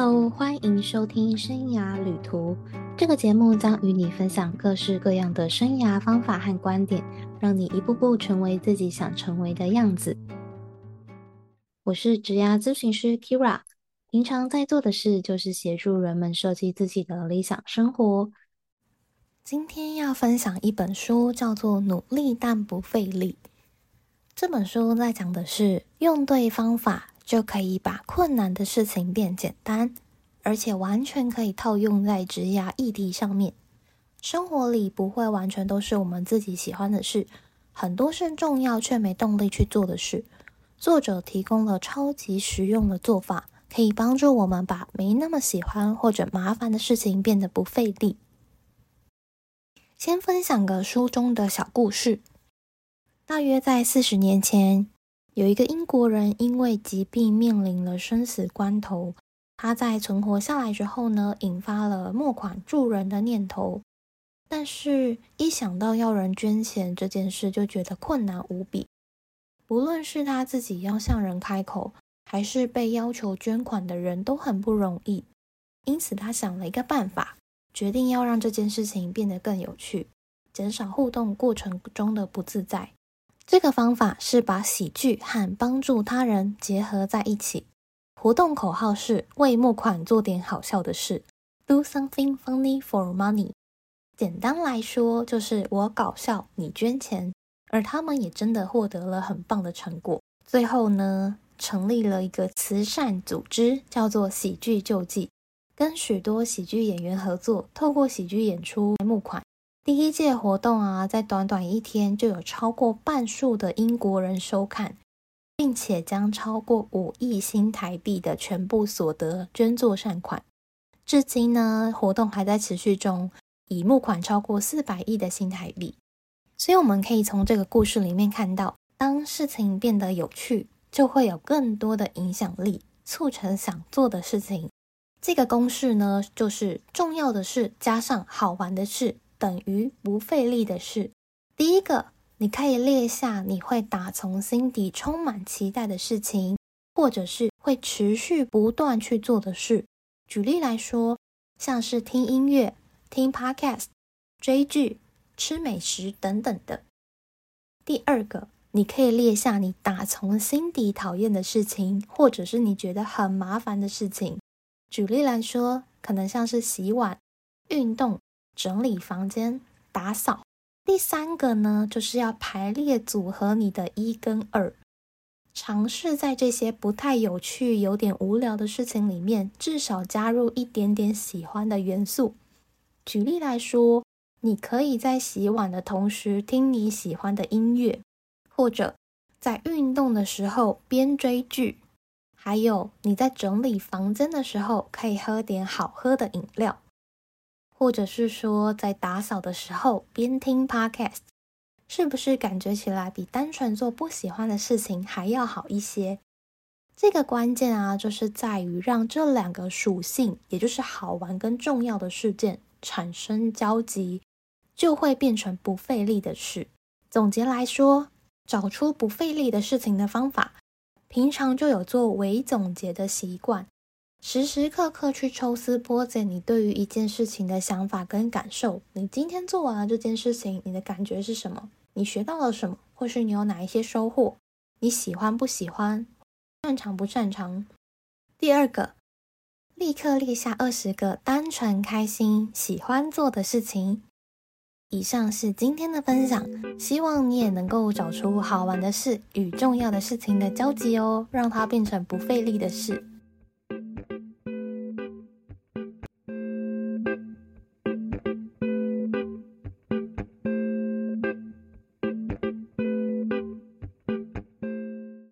Hello，欢迎收听《生涯旅途》这个节目，将与你分享各式各样的生涯方法和观点，让你一步步成为自己想成为的样子。我是职涯咨询师 Kira，平常在做的事就是协助人们设计自己的理想生活。今天要分享一本书，叫做《努力但不费力》。这本书在讲的是用对方法。就可以把困难的事情变简单，而且完全可以套用在职涯议题上面。生活里不会完全都是我们自己喜欢的事，很多是重要却没动力去做的事。作者提供了超级实用的做法，可以帮助我们把没那么喜欢或者麻烦的事情变得不费力。先分享个书中的小故事，大约在四十年前。有一个英国人因为疾病面临了生死关头，他在存活下来之后呢，引发了募款助人的念头，但是，一想到要人捐钱这件事，就觉得困难无比。不论是他自己要向人开口，还是被要求捐款的人都很不容易。因此，他想了一个办法，决定要让这件事情变得更有趣，减少互动过程中的不自在。这个方法是把喜剧和帮助他人结合在一起。活动口号是为募款做点好笑的事，Do something funny for money。简单来说，就是我搞笑，你捐钱。而他们也真的获得了很棒的成果。最后呢，成立了一个慈善组织，叫做喜剧救济，跟许多喜剧演员合作，透过喜剧演出募款。第一届活动啊，在短短一天就有超过半数的英国人收看，并且将超过五亿新台币的全部所得捐作善款。至今呢，活动还在持续中，已募款超过四百亿的新台币。所以我们可以从这个故事里面看到，当事情变得有趣，就会有更多的影响力，促成想做的事情。这个公式呢，就是重要的事加上好玩的事。等于不费力的事。第一个，你可以列下你会打从心底充满期待的事情，或者是会持续不断去做的事。举例来说，像是听音乐、听 podcast、追剧、吃美食等等的。第二个，你可以列下你打从心底讨厌的事情，或者是你觉得很麻烦的事情。举例来说，可能像是洗碗、运动。整理房间、打扫。第三个呢，就是要排列组合你的一跟二，尝试在这些不太有趣、有点无聊的事情里面，至少加入一点点喜欢的元素。举例来说，你可以在洗碗的同时听你喜欢的音乐，或者在运动的时候边追剧，还有你在整理房间的时候可以喝点好喝的饮料。或者是说，在打扫的时候边听 podcast，是不是感觉起来比单纯做不喜欢的事情还要好一些？这个关键啊，就是在于让这两个属性，也就是好玩跟重要的事件产生交集，就会变成不费力的事。总结来说，找出不费力的事情的方法，平常就有做微总结的习惯。时时刻刻去抽丝剥茧，你对于一件事情的想法跟感受。你今天做完了这件事情，你的感觉是什么？你学到了什么？或是你有哪一些收获？你喜欢不喜欢？擅长不擅长？第二个，立刻列下二十个单纯、开心、喜欢做的事情。以上是今天的分享，希望你也能够找出好玩的事与重要的事情的交集哦，让它变成不费力的事。